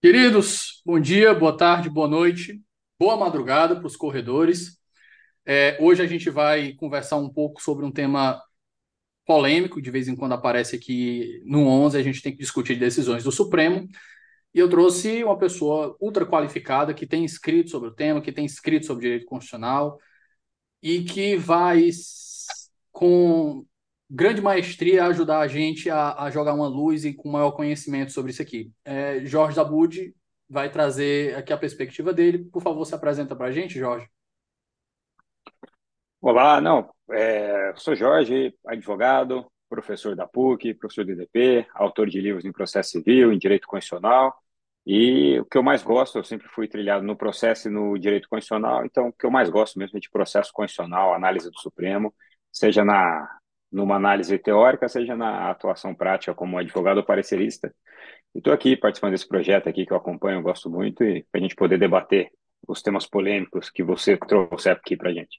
Queridos, bom dia, boa tarde, boa noite, boa madrugada para os corredores. É, hoje a gente vai conversar um pouco sobre um tema polêmico, de vez em quando aparece aqui no 11, a gente tem que discutir decisões do Supremo. E eu trouxe uma pessoa ultra qualificada que tem escrito sobre o tema, que tem escrito sobre direito constitucional e que vai com grande maestria ajudar a gente a, a, jogar uma luz e com maior conhecimento sobre isso aqui. É, Jorge Zabud vai trazer aqui a perspectiva dele. Por favor, se apresenta para a gente, Jorge. Olá, não, é, sou Jorge, advogado, professor da PUC, professor do IDP, autor de livros em processo civil, em direito constitucional, e o que eu mais gosto, eu sempre fui trilhado no processo e no direito constitucional, então o que eu mais gosto mesmo é de processo constitucional, análise do Supremo, seja na numa análise teórica, seja na atuação prática como advogado ou parecerista. Estou aqui participando desse projeto aqui que eu acompanho, eu gosto muito, e para a gente poder debater os temas polêmicos que você trouxe aqui para a gente.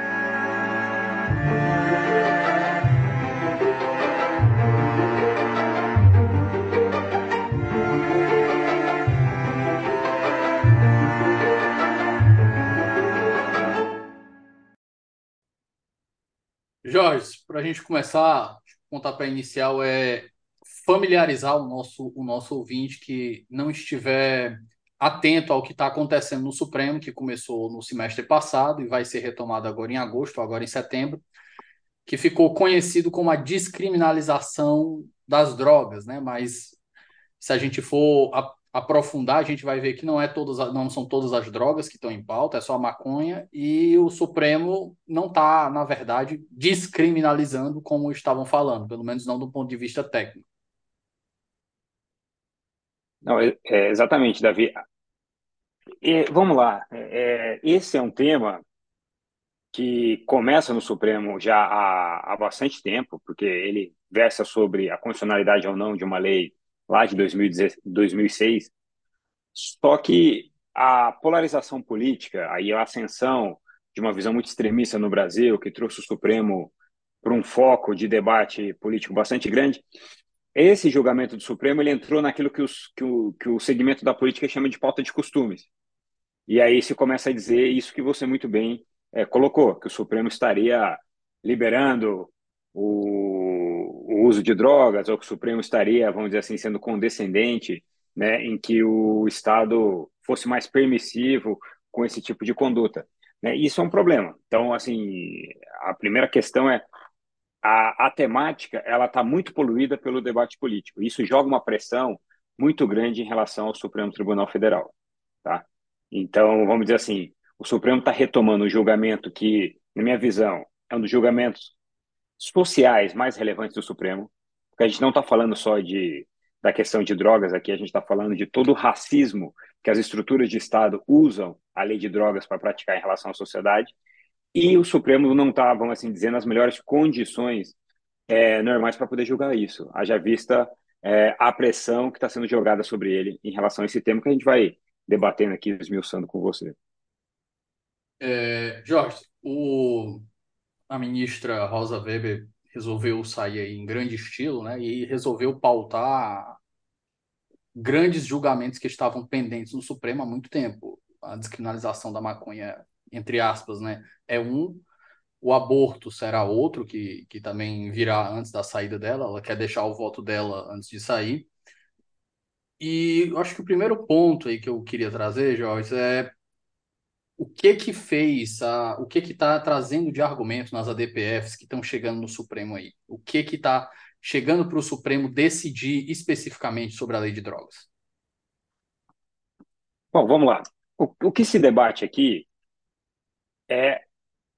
Jorge, para a gente começar, o pontapé inicial é familiarizar o nosso, o nosso ouvinte que não estiver atento ao que está acontecendo no Supremo, que começou no semestre passado e vai ser retomado agora em agosto, agora em setembro, que ficou conhecido como a descriminalização das drogas, né? Mas se a gente for aprofundar, a gente vai ver que não é todas, não são todas as drogas que estão em pauta, é só a maconha e o Supremo não está, na verdade, descriminalizando como estavam falando, pelo menos não do ponto de vista técnico. Não, é, é exatamente, Davi. E, vamos lá, é, esse é um tema que começa no Supremo já há, há bastante tempo, porque ele versa sobre a constitucionalidade ou não de uma lei lá de 2006. Só que a polarização política, aí a ascensão de uma visão muito extremista no Brasil, que trouxe o Supremo para um foco de debate político bastante grande, esse julgamento do Supremo ele entrou naquilo que, os, que, o, que o segmento da política chama de pauta de costumes. E aí se começa a dizer isso que você muito bem é, colocou, que o Supremo estaria liberando o, uso de drogas, ou que o Supremo estaria, vamos dizer assim, sendo condescendente, né, em que o Estado fosse mais permissivo com esse tipo de conduta. Né? Isso é um problema. Então, assim, a primeira questão é a, a temática ela está muito poluída pelo debate político. Isso joga uma pressão muito grande em relação ao Supremo Tribunal Federal. Tá? Então, vamos dizer assim, o Supremo está retomando um julgamento que, na minha visão, é um dos julgamentos sociais mais relevantes do Supremo, porque a gente não está falando só de, da questão de drogas aqui, a gente está falando de todo o racismo que as estruturas de Estado usam a lei de drogas para praticar em relação à sociedade. e o Supremo não está, vamos assim dizer, nas melhores condições é, normais para poder julgar isso. Haja vista é, a pressão que está sendo jogada sobre ele em relação a esse tema que a gente vai debatendo aqui, esmiuçando com você. É, Jorge, o, a ministra Rosa Weber resolveu sair em grande estilo, né, e resolveu pautar grandes julgamentos que estavam pendentes no Supremo há muito tempo. A descriminalização da maconha, entre aspas, né, é um, o aborto será outro, que, que também virá antes da saída dela, ela quer deixar o voto dela antes de sair. E eu acho que o primeiro ponto aí que eu queria trazer, Jorge, é o que que fez, a, o que que está trazendo de argumento nas ADPFs que estão chegando no Supremo aí? O que que está chegando para o Supremo decidir especificamente sobre a lei de drogas? Bom, vamos lá. O, o que se debate aqui é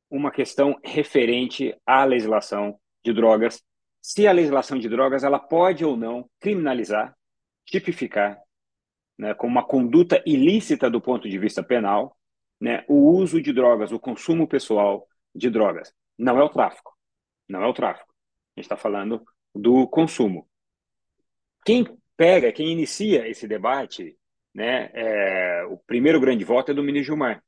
uma questão referente à legislação de drogas. Se a legislação de drogas ela pode ou não criminalizar, tipificar, né, como uma conduta ilícita do ponto de vista penal, né, o uso de drogas, o consumo pessoal de drogas. Não é o tráfico. Não é o tráfico. A gente está falando do consumo. Quem pega, quem inicia esse debate, né, é, o primeiro grande voto é do ministro Gilmar.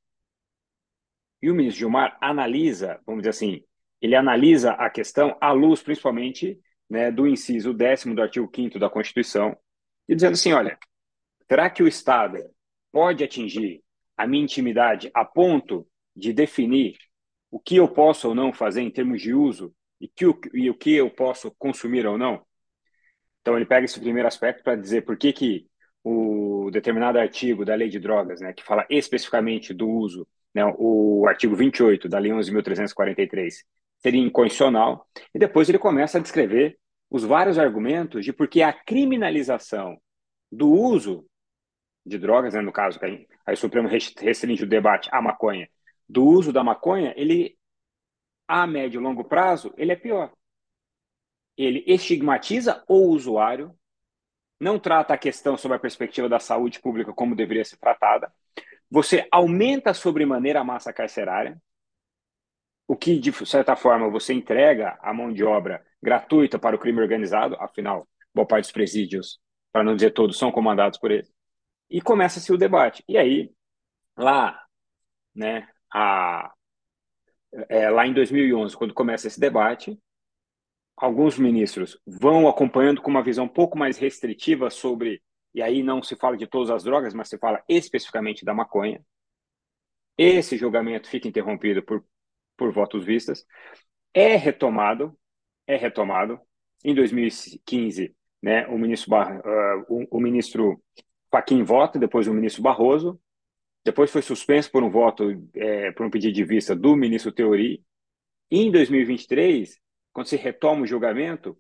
E o ministro Gilmar analisa, vamos dizer assim, ele analisa a questão à luz, principalmente, né, do inciso décimo do artigo 5 da Constituição, e dizendo assim: olha, será que o Estado pode atingir a minha intimidade a ponto de definir o que eu posso ou não fazer em termos de uso e, que, e o que eu posso consumir ou não. Então, ele pega esse primeiro aspecto para dizer por que, que o determinado artigo da lei de drogas, né, que fala especificamente do uso, né, o artigo 28 da lei 11.343, seria inconstitucional, e depois ele começa a descrever os vários argumentos de por que a criminalização do uso de drogas, né, no caso, que aí, o Supremo restringe o debate à maconha, do uso da maconha, ele, a médio e longo prazo, ele é pior. Ele estigmatiza o usuário, não trata a questão sobre a perspectiva da saúde pública como deveria ser tratada, você aumenta sobremaneira a massa carcerária, o que, de certa forma, você entrega a mão de obra gratuita para o crime organizado, afinal, boa parte dos presídios, para não dizer todos, são comandados por ele e começa-se o debate. E aí, lá, né, a, é, lá em 2011, quando começa esse debate, alguns ministros vão acompanhando com uma visão um pouco mais restritiva sobre, e aí não se fala de todas as drogas, mas se fala especificamente da maconha. Esse julgamento fica interrompido por, por votos vistas. É retomado, é retomado. Em 2015, né, o ministro, Bar, uh, o, o ministro Faquim vota, depois o ministro Barroso, depois foi suspenso por um voto, é, por um pedido de vista do ministro Teori. E em 2023, quando se retoma o julgamento,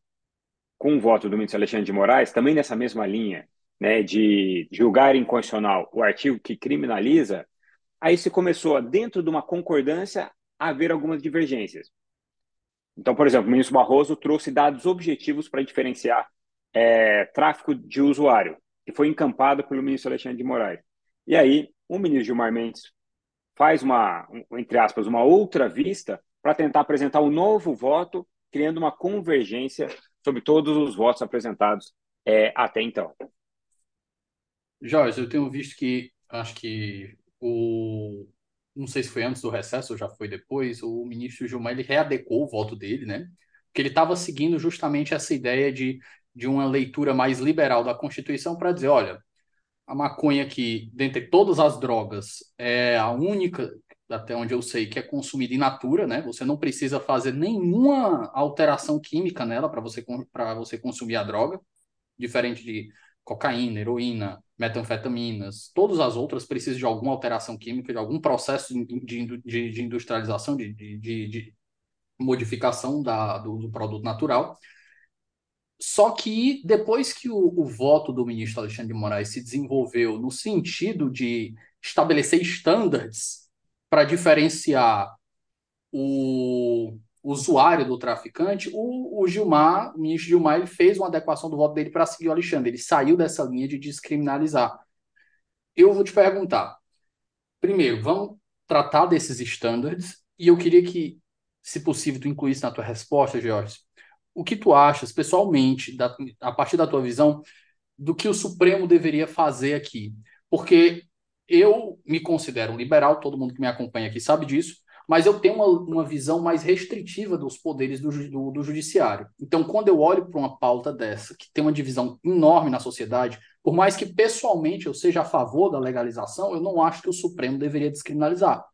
com o voto do ministro Alexandre de Moraes, também nessa mesma linha, né, de julgar inconstitucional o artigo que criminaliza, aí se começou, dentro de uma concordância, a haver algumas divergências. Então, por exemplo, o ministro Barroso trouxe dados objetivos para diferenciar é, tráfico de usuário que foi encampado pelo ministro Alexandre de Moraes. E aí, o ministro Gilmar Mendes faz uma, entre aspas, uma outra vista para tentar apresentar um novo voto, criando uma convergência sobre todos os votos apresentados é, até então. Jorge, eu tenho visto que, acho que o, não sei se foi antes do recesso ou já foi depois, o ministro Gilmar ele readecou o voto dele, né? Porque ele estava seguindo justamente essa ideia de de uma leitura mais liberal da Constituição para dizer, olha, a maconha que, dentre todas as drogas, é a única, até onde eu sei, que é consumida in natura, né? Você não precisa fazer nenhuma alteração química nela para você, você consumir a droga, diferente de cocaína, heroína, metanfetaminas, todas as outras precisam de alguma alteração química, de algum processo de, de, de industrialização, de, de, de modificação da, do, do produto natural. Só que depois que o, o, voto do ministro Alexandre de Moraes se desenvolveu no sentido de estabelecer estándares para diferenciar o usuário do traficante, o, o, Gilmar, o ministro Gilmar, ele fez uma adequação do voto dele para seguir o Alexandre. Ele saiu dessa linha de descriminalizar. Eu vou te perguntar. Primeiro, vamos tratar desses estándares e eu queria que, se possível, tu incluísse na tua resposta, George, o que tu achas, pessoalmente, da, a partir da tua visão, do que o Supremo deveria fazer aqui? Porque eu me considero um liberal, todo mundo que me acompanha aqui sabe disso, mas eu tenho uma, uma visão mais restritiva dos poderes do, do, do judiciário. Então, quando eu olho para uma pauta dessa, que tem uma divisão enorme na sociedade, por mais que pessoalmente eu seja a favor da legalização, eu não acho que o Supremo deveria descriminalizar.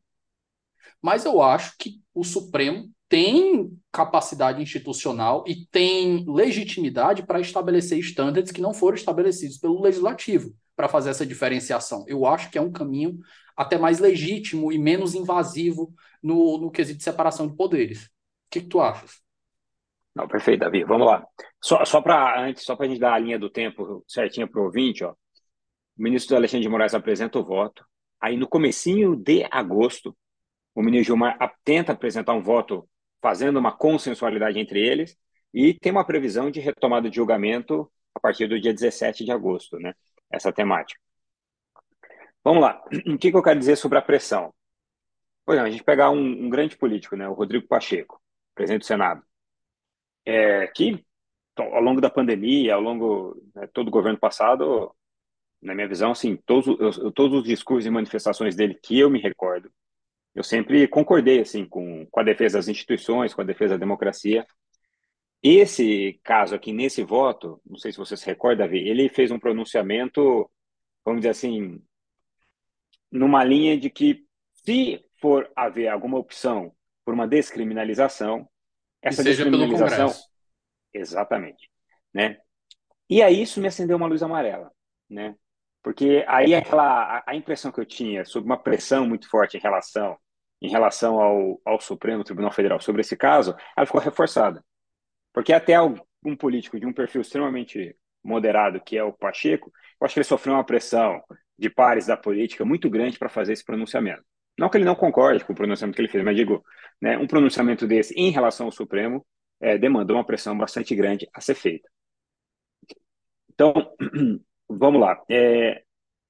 Mas eu acho que o Supremo tem capacidade institucional e tem legitimidade para estabelecer estándares que não foram estabelecidos pelo legislativo para fazer essa diferenciação. Eu acho que é um caminho até mais legítimo e menos invasivo no, no quesito de separação de poderes. O que, que tu achas? Não, perfeito, Davi. Vamos lá. Só, para antes, só para a gente dar a linha do tempo certinha para o ouvinte, ó. O ministro Alexandre de Moraes apresenta o voto. Aí, no comecinho de agosto, o ministro Gilmar tenta apresentar um voto fazendo uma consensualidade entre eles e tem uma previsão de retomada de julgamento a partir do dia 17 de agosto, né? Essa temática. Vamos lá. O que, que eu quero dizer sobre a pressão? Exemplo, a gente pegar um, um grande político, né, o Rodrigo Pacheco, presidente do Senado, é, que ao longo da pandemia, ao longo né, todo o governo passado, na minha visão, assim, todos, eu, todos os discursos e manifestações dele que eu me recordo, eu sempre concordei assim com, com a defesa das instituições, com a defesa da democracia. Esse caso aqui, nesse voto, não sei se você se recorda, Davi, ele fez um pronunciamento, vamos dizer assim, numa linha de que se for haver alguma opção por uma descriminalização, essa descriminalização exatamente, né? E aí isso me acendeu uma luz amarela, né? Porque aí aquela a, a impressão que eu tinha sobre uma pressão muito forte em relação em relação ao, ao Supremo Tribunal Federal sobre esse caso, ela ficou reforçada. Porque até um político de um perfil extremamente moderado, que é o Pacheco, eu acho que ele sofreu uma pressão de pares da política muito grande para fazer esse pronunciamento. Não que ele não concorde com o pronunciamento que ele fez, mas digo, né, um pronunciamento desse em relação ao Supremo é, demandou uma pressão bastante grande a ser feita. Então, vamos lá. É,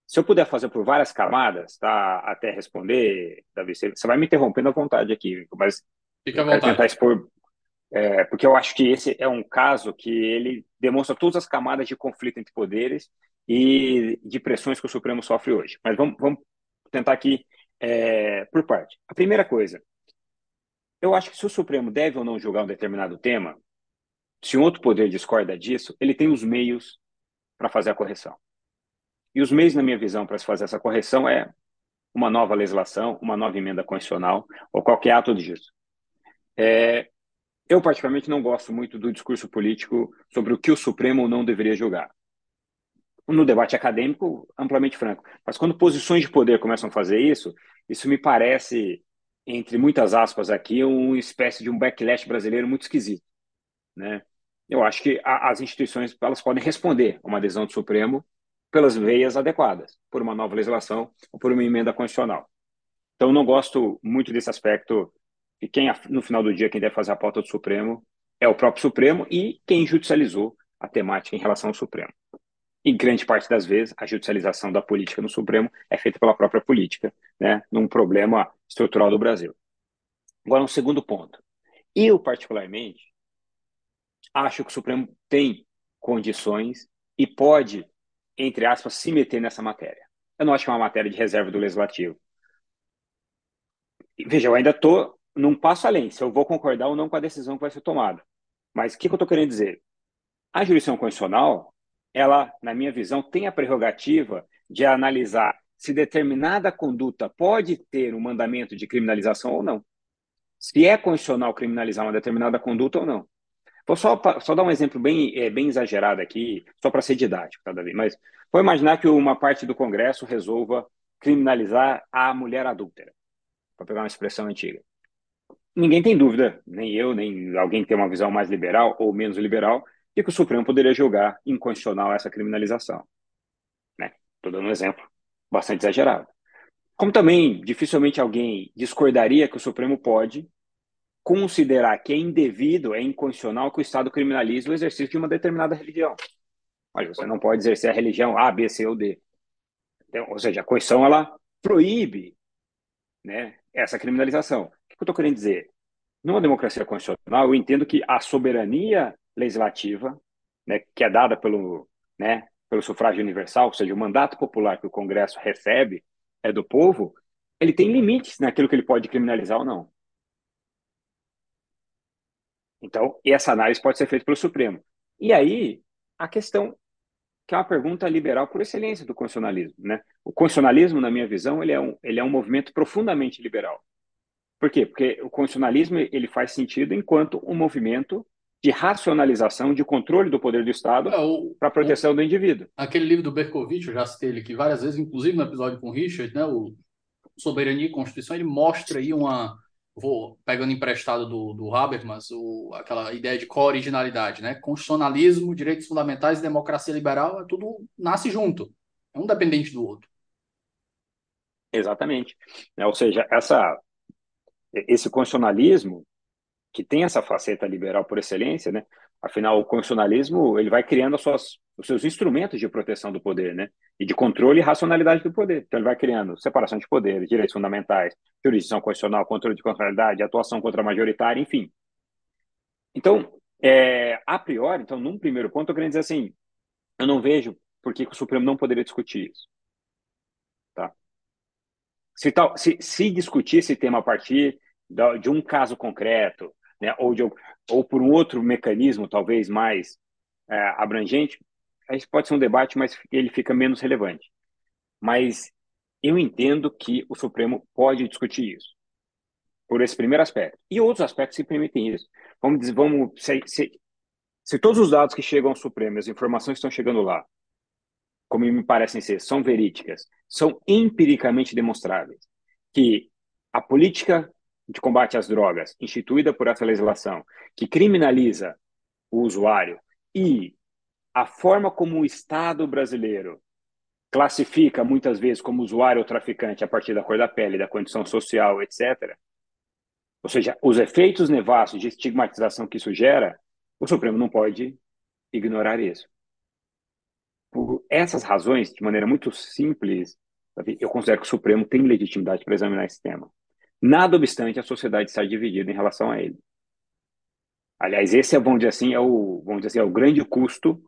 se eu puder fazer por várias camadas, tá, até responder, Davi, você, vai me interrompendo à vontade aqui, mas Fica à vontade. tentar expor, é, porque eu acho que esse é um caso que ele demonstra todas as camadas de conflito entre poderes e de pressões que o Supremo sofre hoje. Mas vamos, vamos tentar aqui é, por parte. A primeira coisa, eu acho que se o Supremo deve ou não julgar um determinado tema, se um outro poder discorda disso, ele tem os meios para fazer a correção. E os meios, na minha visão, para se fazer essa correção é uma nova legislação, uma nova emenda constitucional ou qualquer ato disso. É, eu, particularmente, não gosto muito do discurso político sobre o que o Supremo não deveria julgar. No debate acadêmico, amplamente franco. Mas quando posições de poder começam a fazer isso, isso me parece, entre muitas aspas aqui, uma espécie de um backlash brasileiro muito esquisito. Né? Eu acho que a, as instituições elas podem responder a uma adesão do Supremo pelas veias adequadas, por uma nova legislação ou por uma emenda constitucional. Então, não gosto muito desse aspecto e quem, no final do dia, quem deve fazer a pauta do Supremo é o próprio Supremo e quem judicializou a temática em relação ao Supremo. Em grande parte das vezes, a judicialização da política no Supremo é feita pela própria política, né, num problema estrutural do Brasil. Agora, um segundo ponto. Eu, particularmente, acho que o Supremo tem condições e pode entre aspas, se meter nessa matéria. Eu não acho que é uma matéria de reserva do legislativo. Veja, eu ainda estou num passo além, se eu vou concordar ou não com a decisão que vai ser tomada. Mas o que, que eu estou querendo dizer? A jurisdição constitucional, ela, na minha visão, tem a prerrogativa de analisar se determinada conduta pode ter um mandamento de criminalização ou não. Se é constitucional criminalizar uma determinada conduta ou não. Vou só, só dar um exemplo bem, é, bem exagerado aqui, só para ser didático, tá, Davi? Mas vou imaginar que uma parte do Congresso resolva criminalizar a mulher adúltera, para pegar uma expressão antiga. Ninguém tem dúvida, nem eu, nem alguém que tem uma visão mais liberal ou menos liberal, de que o Supremo poderia julgar inconstitucional essa criminalização. Né? Estou dando um exemplo bastante exagerado. Como também dificilmente alguém discordaria que o Supremo pode considerar que é indevido, é inconstitucional que o Estado criminalize o exercício de uma determinada religião. Mas você não pode exercer a religião A, B, C ou D. Então, ou seja, a Constituição ela proíbe né, essa criminalização. O que eu estou querendo dizer? Numa democracia constitucional, eu entendo que a soberania legislativa, né, que é dada pelo, né, pelo sufrágio universal, ou seja, o mandato popular que o Congresso recebe é do povo, ele tem limites naquilo que ele pode criminalizar ou não. Então, essa análise pode ser feita pelo Supremo. E aí, a questão que é uma pergunta liberal por excelência do constitucionalismo. Né? O constitucionalismo, na minha visão, ele é, um, ele é um movimento profundamente liberal. Por quê? Porque o constitucionalismo ele faz sentido enquanto um movimento de racionalização, de controle do poder do Estado é, para a proteção o, do indivíduo. Aquele livro do Berkovitch, eu já citei ele aqui várias vezes, inclusive no episódio com o Richard, né, o Soberania e Constituição, ele mostra aí uma, vou pegando emprestado do, do Habermas, o, aquela ideia de co-originalidade, né? Constitucionalismo, direitos fundamentais e democracia liberal, é tudo nasce junto, é um dependente do outro. Exatamente. É, ou seja, essa, esse constitucionalismo, que tem essa faceta liberal por excelência, né? Afinal, o constitucionalismo ele vai criando suas, os seus instrumentos de proteção do poder, né? E de controle e racionalidade do poder. Então, ele vai criando separação de poderes, direitos fundamentais, jurisdição constitucional, controle de constitucionalidade, atuação contra a majoritária, enfim. Então, é, a priori, então, num primeiro ponto, eu queria dizer assim: eu não vejo por que o Supremo não poderia discutir isso. Tá? Se, tal, se, se discutir esse tema a partir de um caso concreto, né, ou, de, ou por um outro mecanismo, talvez mais é, abrangente, aí pode ser um debate, mas ele fica menos relevante. Mas eu entendo que o Supremo pode discutir isso, por esse primeiro aspecto. E outros aspectos se permitem isso. Vamos dizer, vamos, se, se, se todos os dados que chegam ao Supremo, as informações que estão chegando lá, como me parecem ser, são verídicas, são empiricamente demonstráveis, que a política de combate às drogas, instituída por essa legislação, que criminaliza o usuário, e a forma como o Estado brasileiro classifica muitas vezes como usuário ou traficante a partir da cor da pele, da condição social, etc. Ou seja, os efeitos nefastos de estigmatização que isso gera, o Supremo não pode ignorar isso. Por essas razões, de maneira muito simples, eu considero que o Supremo tem legitimidade para examinar esse tema. Nada obstante, a sociedade está dividida em relação a ele. Aliás, esse é, vamos dizer assim, é o, vamos dizer assim, é o grande custo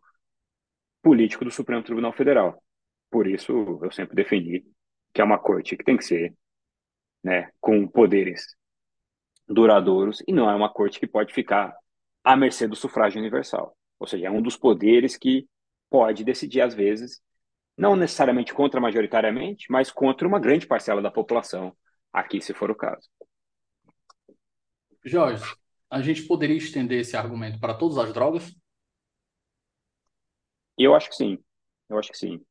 político do Supremo Tribunal Federal. Por isso, eu sempre defendi que é uma corte que tem que ser né, com poderes duradouros e não é uma corte que pode ficar à mercê do sufrágio universal. Ou seja, é um dos poderes que pode decidir, às vezes, não necessariamente contra majoritariamente, mas contra uma grande parcela da população aqui, se for o caso. Jorge, a gente poderia estender esse argumento para todas as drogas? Eu acho que sim. Eu acho que sim.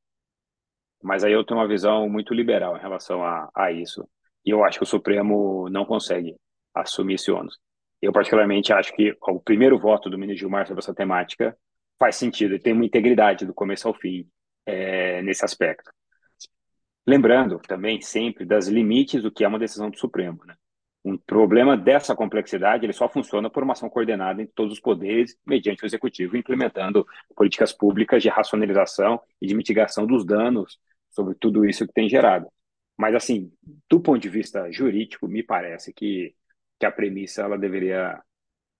Mas aí eu tenho uma visão muito liberal em relação a, a isso. E eu acho que o Supremo não consegue assumir esse ônus. Eu, particularmente, acho que o primeiro voto do ministro Gilmar sobre essa temática faz sentido e tem uma integridade do começo ao fim é, nesse aspecto. Lembrando também sempre das limites do que é uma decisão do Supremo. Né? Um problema dessa complexidade ele só funciona por uma ação coordenada entre todos os poderes, mediante o executivo, implementando políticas públicas de racionalização e de mitigação dos danos sobre tudo isso que tem gerado. Mas, assim, do ponto de vista jurídico, me parece que, que a premissa ela deveria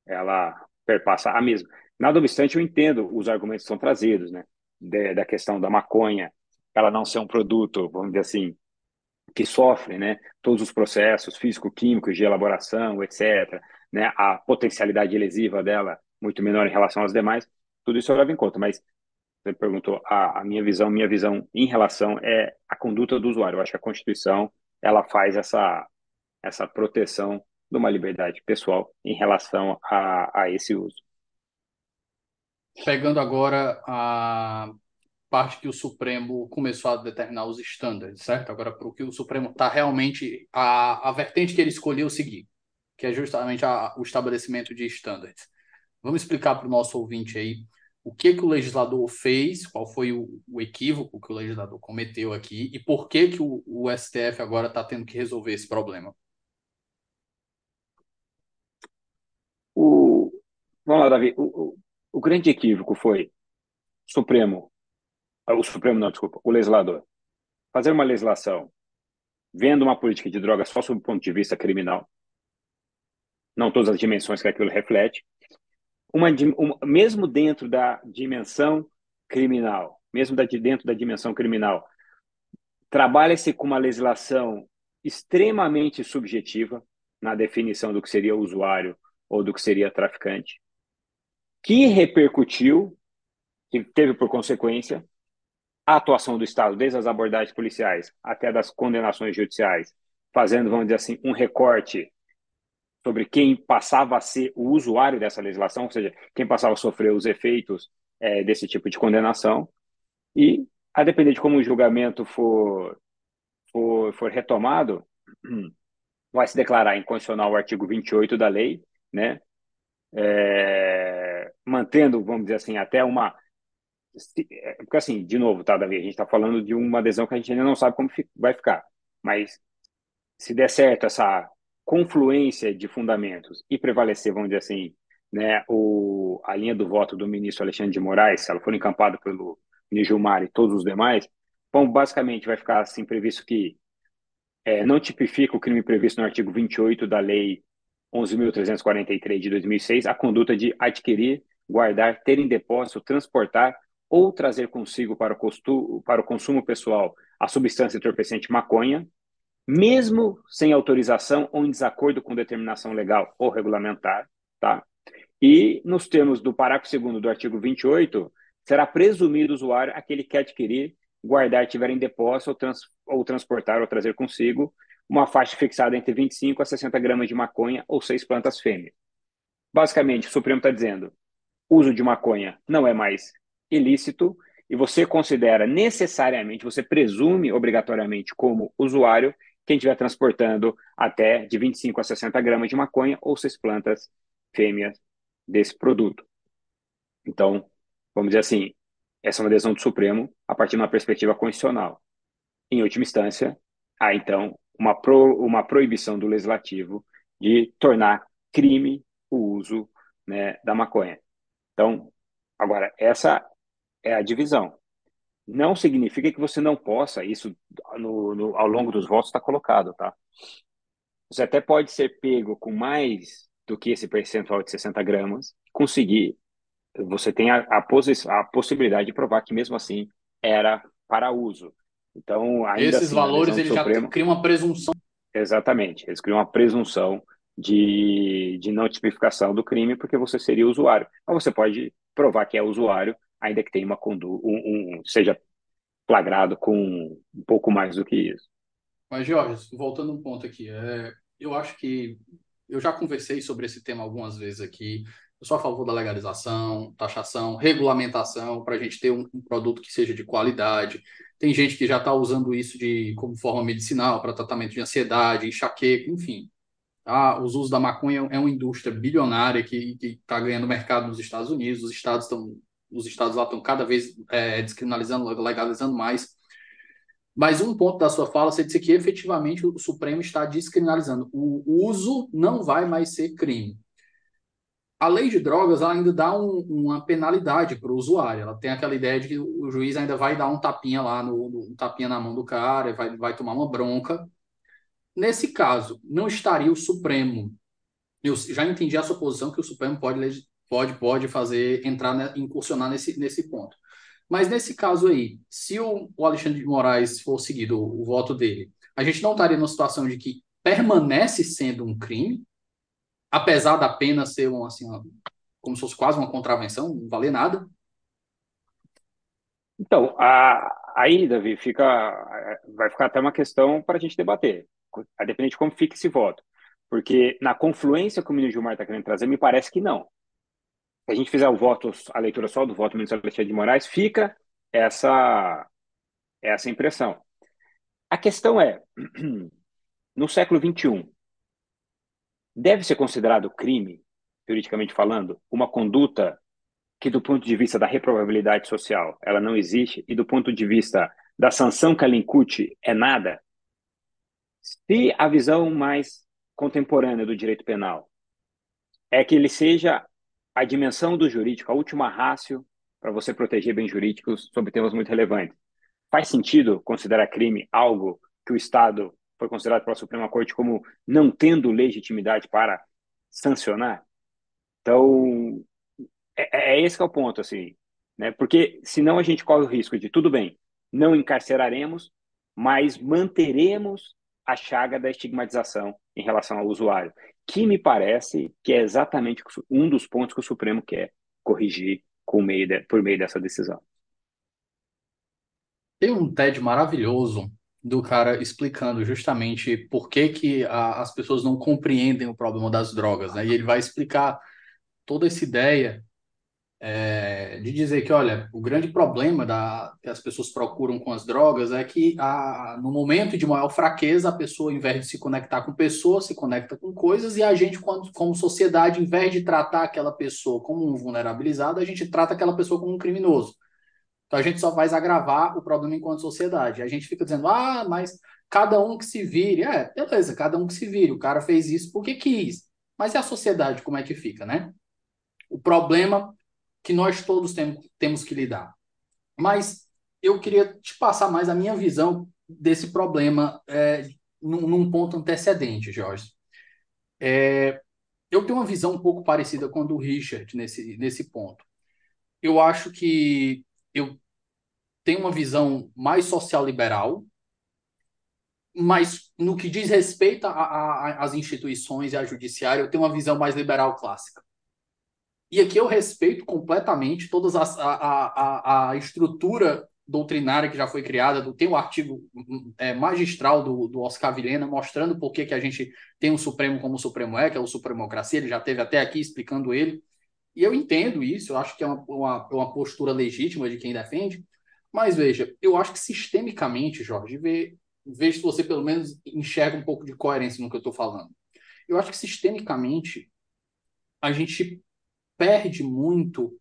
ela perpassa a mesma. Nada obstante, eu entendo os argumentos que são trazidos, né? Da questão da maconha, ela não ser um produto, vamos dizer assim, que sofre, né, todos os processos físico-químicos de elaboração, etc., né, a potencialidade lesiva dela muito menor em relação às demais, tudo isso eu levo em conta, mas você perguntou a, a minha visão, minha visão em relação é a conduta do usuário. Eu acho que a Constituição ela faz essa essa proteção de uma liberdade pessoal em relação a, a esse uso. Pegando agora a parte que o Supremo começou a determinar os estándares, certo? Agora, para o que o Supremo está realmente. A, a vertente que ele escolheu seguir, que é justamente a, o estabelecimento de estándares. Vamos explicar para o nosso ouvinte aí o que, que o legislador fez, qual foi o, o equívoco que o legislador cometeu aqui e por que, que o, o STF agora está tendo que resolver esse problema. O, vamos lá, Davi. O, o, o grande equívoco foi Supremo o Supremo não, desculpa, o legislador, fazer uma legislação vendo uma política de drogas só sob o ponto de vista criminal, não todas as dimensões que aquilo reflete. Uma, uma, mesmo dentro da dimensão criminal, mesmo da, dentro da dimensão criminal, trabalha-se com uma legislação extremamente subjetiva na definição do que seria usuário ou do que seria traficante, que repercutiu, que teve por consequência a atuação do Estado, desde as abordagens policiais até das condenações judiciais, fazendo, vamos dizer assim, um recorte sobre quem passava a ser o usuário dessa legislação, ou seja, quem passava a sofrer os efeitos é, desse tipo de condenação. E, a depender de como o julgamento for, for, for retomado, vai se declarar inconstitucional o artigo 28 da lei, né? É, mantendo, vamos dizer assim, até uma. É, porque, assim, de novo, tá, Davi? A gente está falando de uma adesão que a gente ainda não sabe como vai ficar. Mas se der certo essa confluência de fundamentos e prevalecer, vamos dizer assim, né, o, a linha do voto do ministro Alexandre de Moraes, se ela for encampada pelo Nijumar e todos os demais, bom, basicamente vai ficar assim previsto que é, não tipifica o crime previsto no artigo 28 da Lei 11.343 de 2006 a conduta de adquirir, guardar, ter em depósito, transportar ou trazer consigo para o, costu, para o consumo pessoal a substância entorpecente maconha, mesmo sem autorização ou em desacordo com determinação legal ou regulamentar, tá? E nos termos do parágrafo 2 do artigo 28, será presumido usuário aquele que adquirir, guardar, tiver em depósito ou, trans, ou transportar ou trazer consigo uma faixa fixada entre 25 a 60 gramas de maconha ou seis plantas fêmeas. Basicamente, o Supremo está dizendo: uso de maconha não é mais ilícito e você considera necessariamente, você presume obrigatoriamente como usuário quem estiver transportando até de 25 a 60 gramas de maconha ou seis plantas fêmeas desse produto. Então, vamos dizer assim, essa é uma decisão do Supremo a partir de uma perspectiva constitucional. Em última instância, há então uma, pro, uma proibição do legislativo de tornar crime o uso né, da maconha. Então, agora, essa é a divisão. Não significa que você não possa, isso no, no, ao longo dos votos está colocado, tá? Você até pode ser pego com mais do que esse percentual de 60 gramas, conseguir, você tem a, a, a possibilidade de provar que mesmo assim era para uso. Então, ainda Esses assim, valores eles Supremo, já criam uma presunção. Exatamente, eles criam uma presunção de, de não tipificação do crime porque você seria usuário. Mas você pode provar que é usuário, ainda que tenha uma conduta, um, um, seja flagrado com um pouco mais do que isso. Mas, Jorge, voltando um ponto aqui, é, eu acho que eu já conversei sobre esse tema algumas vezes aqui. Eu sou a favor da legalização, taxação, regulamentação, para a gente ter um, um, produto que seja de qualidade. Tem gente que já está usando isso de, como forma medicinal para tratamento de ansiedade, enxaqueca, enfim. Ah, os usos da maconha é uma indústria bilionária que está ganhando mercado nos Estados Unidos. Os estados estão, os estados lá estão cada vez é, descriminalizando, legalizando mais. Mas um ponto da sua fala, você disse que efetivamente o Supremo está descriminalizando. O uso não vai mais ser crime. A lei de drogas ainda dá um, uma penalidade para o usuário. Ela tem aquela ideia de que o juiz ainda vai dar um tapinha lá, no, no um tapinha na mão do cara, vai, vai tomar uma bronca. Nesse caso, não estaria o Supremo. Eu já entendi a sua posição que o Supremo pode, pode, pode fazer, entrar, né, incursionar nesse, nesse ponto. Mas nesse caso aí, se o, o Alexandre de Moraes for seguido o, o voto dele, a gente não estaria numa situação de que permanece sendo um crime, apesar da pena ser um, assim, como se fosse quase uma contravenção, não valer nada? Então, a, aí, Davi, fica, vai ficar até uma questão para a gente debater, a depender de como fica esse voto. Porque na confluência que o ministro Gilmar está querendo trazer, me parece que não se a gente fizer o voto, a leitura só do voto ministro Alexandre de Moraes, fica essa, essa impressão. A questão é, no século XXI, deve ser considerado crime, juridicamente falando, uma conduta que, do ponto de vista da reprovabilidade social, ela não existe, e do ponto de vista da sanção que ela incute, é nada? Se a visão mais contemporânea do direito penal é que ele seja a dimensão do jurídico, a última rácio para você proteger bens jurídicos sobre temas muito relevantes. Faz sentido considerar crime algo que o Estado foi considerado pela Suprema Corte como não tendo legitimidade para sancionar? Então, é, é esse que é o ponto, assim, né? Porque senão a gente corre o risco de, tudo bem, não encarceraremos, mas manteremos a chaga da estigmatização em relação ao usuário, que me parece que é exatamente um dos pontos que o Supremo quer corrigir meio de, por meio dessa decisão. Tem um TED maravilhoso do cara explicando justamente por que, que a, as pessoas não compreendem o problema das drogas, né? E ele vai explicar toda essa ideia é, de dizer que, olha, o grande problema da, que as pessoas procuram com as drogas é que a, no momento de maior fraqueza, a pessoa, ao invés de se conectar com pessoas, se conecta com coisas, e a gente, quando, como sociedade, em vez de tratar aquela pessoa como um vulnerabilizado, a gente trata aquela pessoa como um criminoso. Então a gente só faz agravar o problema enquanto sociedade. A gente fica dizendo, ah, mas cada um que se vire. É, beleza, cada um que se vire. O cara fez isso porque quis. Mas e a sociedade, como é que fica, né? O problema que nós todos tem, temos que lidar. Mas eu queria te passar mais a minha visão desse problema é, num, num, ponto antecedente, Jorge. É, eu tenho uma visão um pouco parecida com a do Richard nesse, nesse ponto. Eu acho que eu tenho uma visão mais social-liberal, mas no que diz respeito às instituições e à judiciária, eu tenho uma visão mais liberal clássica. E aqui eu respeito completamente toda a, a, a, estrutura doutrinária que já foi criada. Tem o um artigo é, magistral do, do Oscar Vilhena mostrando por que, que a gente tem um Supremo como o Supremo é, que é o Supremocracia. Ele já teve até aqui explicando ele. E eu entendo isso, eu acho que é uma, uma, uma postura legítima de quem defende. Mas veja, eu acho que sistemicamente, Jorge, vê, veja se você pelo menos enxerga um pouco de coerência no que eu estou falando. Eu acho que sistemicamente a gente perde muito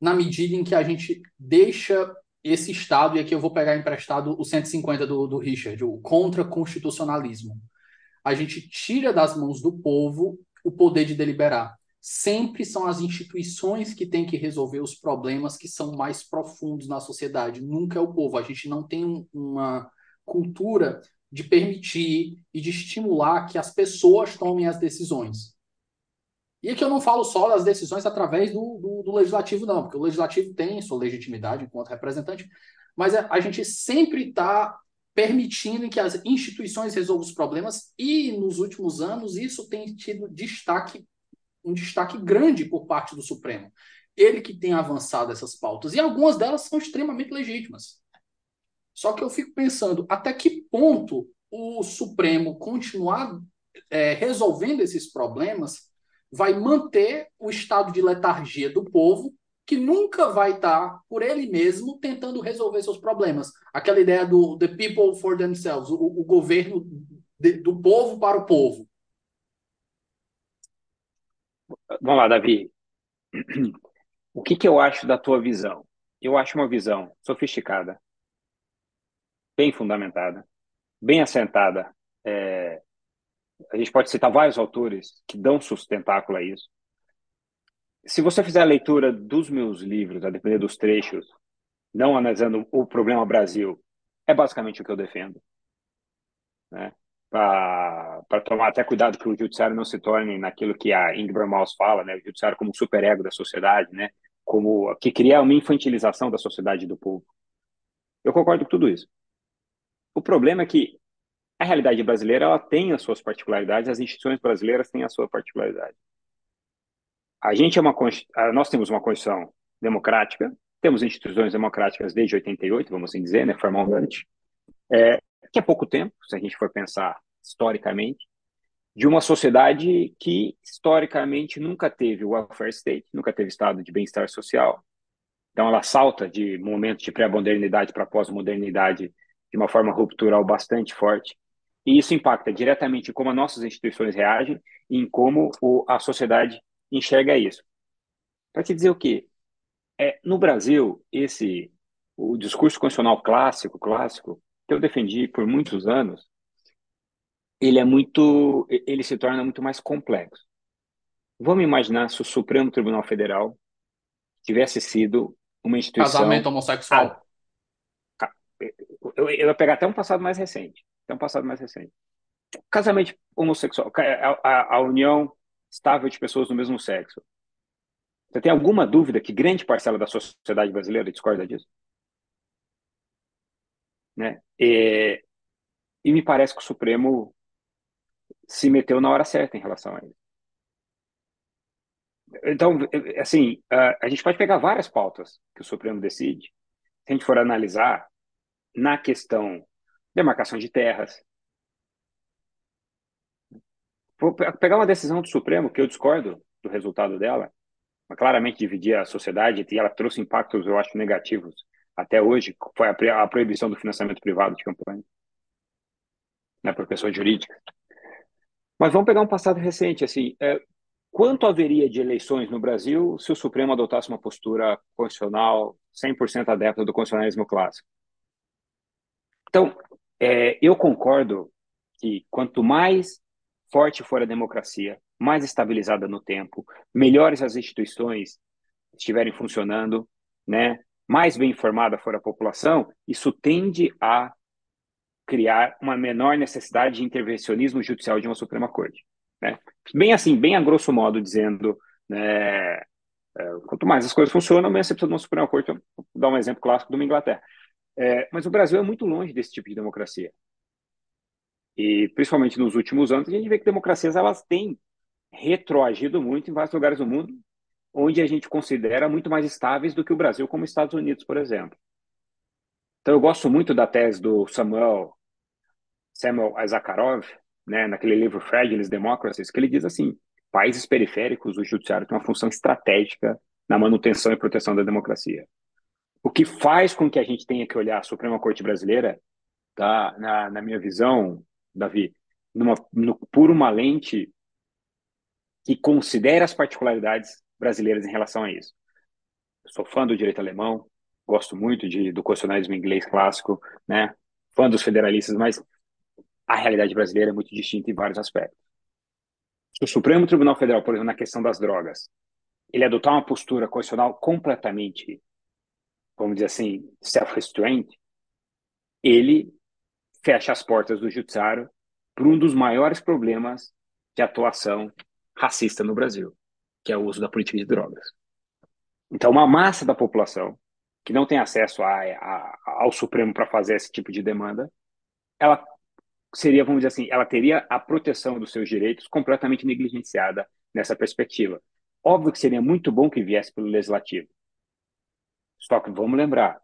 na medida em que a gente deixa esse Estado, e aqui eu vou pegar emprestado o 150 do, do Richard, o contra-constitucionalismo. A gente tira das mãos do povo o poder de deliberar. Sempre são as instituições que têm que resolver os problemas que são mais profundos na sociedade, nunca é o povo. A gente não tem uma cultura de permitir e de estimular que as pessoas tomem as decisões. E aqui eu não falo só das decisões através do, do, do legislativo, não, porque o legislativo tem sua legitimidade enquanto representante, mas a, a gente sempre está permitindo que as instituições resolvam os problemas e nos últimos anos isso tem tido destaque um destaque grande por parte do Supremo. Ele que tem avançado essas pautas e algumas delas são extremamente legítimas. Só que eu fico pensando até que ponto o Supremo continuar é, resolvendo esses problemas vai manter o estado de letargia do povo, que nunca vai estar por ele mesmo tentando resolver seus problemas. Aquela ideia do the people for themselves, o, o governo de, do povo para o povo. Vamos lá, Davi. O que, que eu acho da tua visão? Eu acho uma visão sofisticada, bem fundamentada, bem assentada, é, a gente pode citar vários autores que dão sustentáculo a isso. Se você fizer a leitura dos meus livros, a depender dos trechos, não analisando o problema Brasil, é basicamente o que eu defendo. Né? Para tomar até cuidado que o judiciário não se torne naquilo que a Ingrid Maus fala, né? o judiciário como superego da sociedade, né? como que cria uma infantilização da sociedade e do povo. Eu concordo com tudo isso. O problema é que a realidade brasileira ela tem as suas particularidades, as instituições brasileiras têm a sua particularidade. A gente é uma nós temos uma constituição democrática, temos instituições democráticas desde 88, vamos assim dizer, né, formalmente, é, que é pouco tempo, se a gente for pensar historicamente, de uma sociedade que historicamente nunca teve o welfare state, nunca teve estado de bem-estar social. Então ela salta de momentos de pré-modernidade para pós-modernidade de uma forma ruptural bastante forte. E isso impacta diretamente em como as nossas instituições reagem e em como o, a sociedade enxerga isso. Para te dizer o quê? É, no Brasil, esse o discurso constitucional clássico, clássico, que eu defendi por muitos anos, ele é muito, ele se torna muito mais complexo. Vamos imaginar se o Supremo Tribunal Federal tivesse sido uma instituição casamento homossexual. Eu, eu ia pegar até um passado mais recente. Tem um passado mais recente. Casamento homossexual, a, a, a união estável de pessoas do mesmo sexo. Você tem alguma dúvida que grande parcela da sociedade brasileira discorda disso? Né? E, e me parece que o Supremo se meteu na hora certa em relação a isso. Então, assim, a gente pode pegar várias pautas que o Supremo decide. Se a gente for analisar na questão demarcação de terras, vou pegar uma decisão do Supremo que eu discordo do resultado dela, mas claramente dividia a sociedade e ela trouxe impactos, eu acho, negativos até hoje, foi a, proibição do financiamento privado de campanha, né, por pessoa jurídica. Mas vamos pegar um passado recente, assim, é, quanto haveria de eleições no Brasil se o Supremo adotasse uma postura constitucional 100% adepta do constitucionalismo clássico? Então, é, eu concordo que quanto mais forte for a democracia, mais estabilizada no tempo, melhores as instituições estiverem funcionando, né, mais bem informada for a população, isso tende a criar uma menor necessidade de intervencionismo judicial de uma Suprema Corte. Né? Bem assim, bem a grosso modo, dizendo, né, é, quanto mais as coisas funcionam, menos você precisa de uma Suprema Corte. Vou dar um exemplo clássico uma Inglaterra. É, mas o Brasil é muito longe desse tipo de democracia. E, principalmente nos últimos anos, a gente vê que democracias elas têm retroagido muito em vários lugares do mundo, onde a gente considera muito mais estáveis do que o Brasil, como Estados Unidos, por exemplo. Então, eu gosto muito da tese do Samuel, Samuel Zakharov, né, naquele livro Fragile Democracies, que ele diz assim: países periféricos, o judiciário tem uma função estratégica na manutenção e proteção da democracia. O que faz com que a gente tenha que olhar a Suprema Corte Brasileira, tá, na, na minha visão, Davi, numa, no, por uma lente que considera as particularidades brasileiras em relação a isso. Eu sou fã do direito alemão, gosto muito de, do constitucionalismo inglês clássico, né? fã dos federalistas, mas a realidade brasileira é muito distinta em vários aspectos. O Supremo Tribunal Federal, por exemplo, na questão das drogas, ele adotar uma postura constitucional completamente, vamos dizer assim, self-restraint, ele fecha as portas do judiciário para um dos maiores problemas de atuação racista no Brasil, que é o uso da política de drogas. Então, uma massa da população que não tem acesso a, a, ao Supremo para fazer esse tipo de demanda, ela seria, vamos dizer assim, ela teria a proteção dos seus direitos completamente negligenciada nessa perspectiva. Óbvio que seria muito bom que viesse pelo legislativo. Só que vamos lembrar,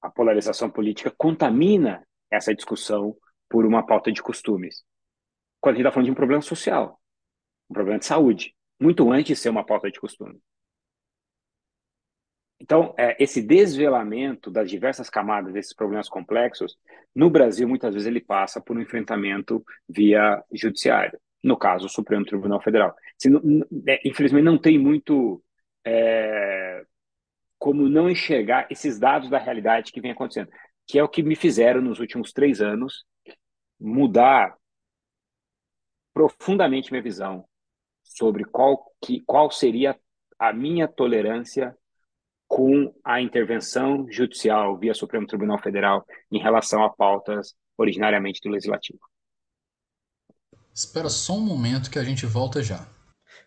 a polarização política contamina essa discussão por uma pauta de costumes. Quando a gente está falando de um problema social, um problema de saúde, muito antes de ser uma pauta de costume. Então, é, esse desvelamento das diversas camadas desses problemas complexos, no Brasil, muitas vezes ele passa por um enfrentamento via judiciário, no caso, o Supremo Tribunal Federal. Não, é, infelizmente, não tem muito é, como não enxergar esses dados da realidade que vem acontecendo, que é o que me fizeram nos últimos três anos mudar profundamente minha visão sobre qual, que, qual seria a minha tolerância com a intervenção judicial via Supremo Tribunal Federal em relação a pautas originariamente do Legislativo. Espera só um momento que a gente volta já.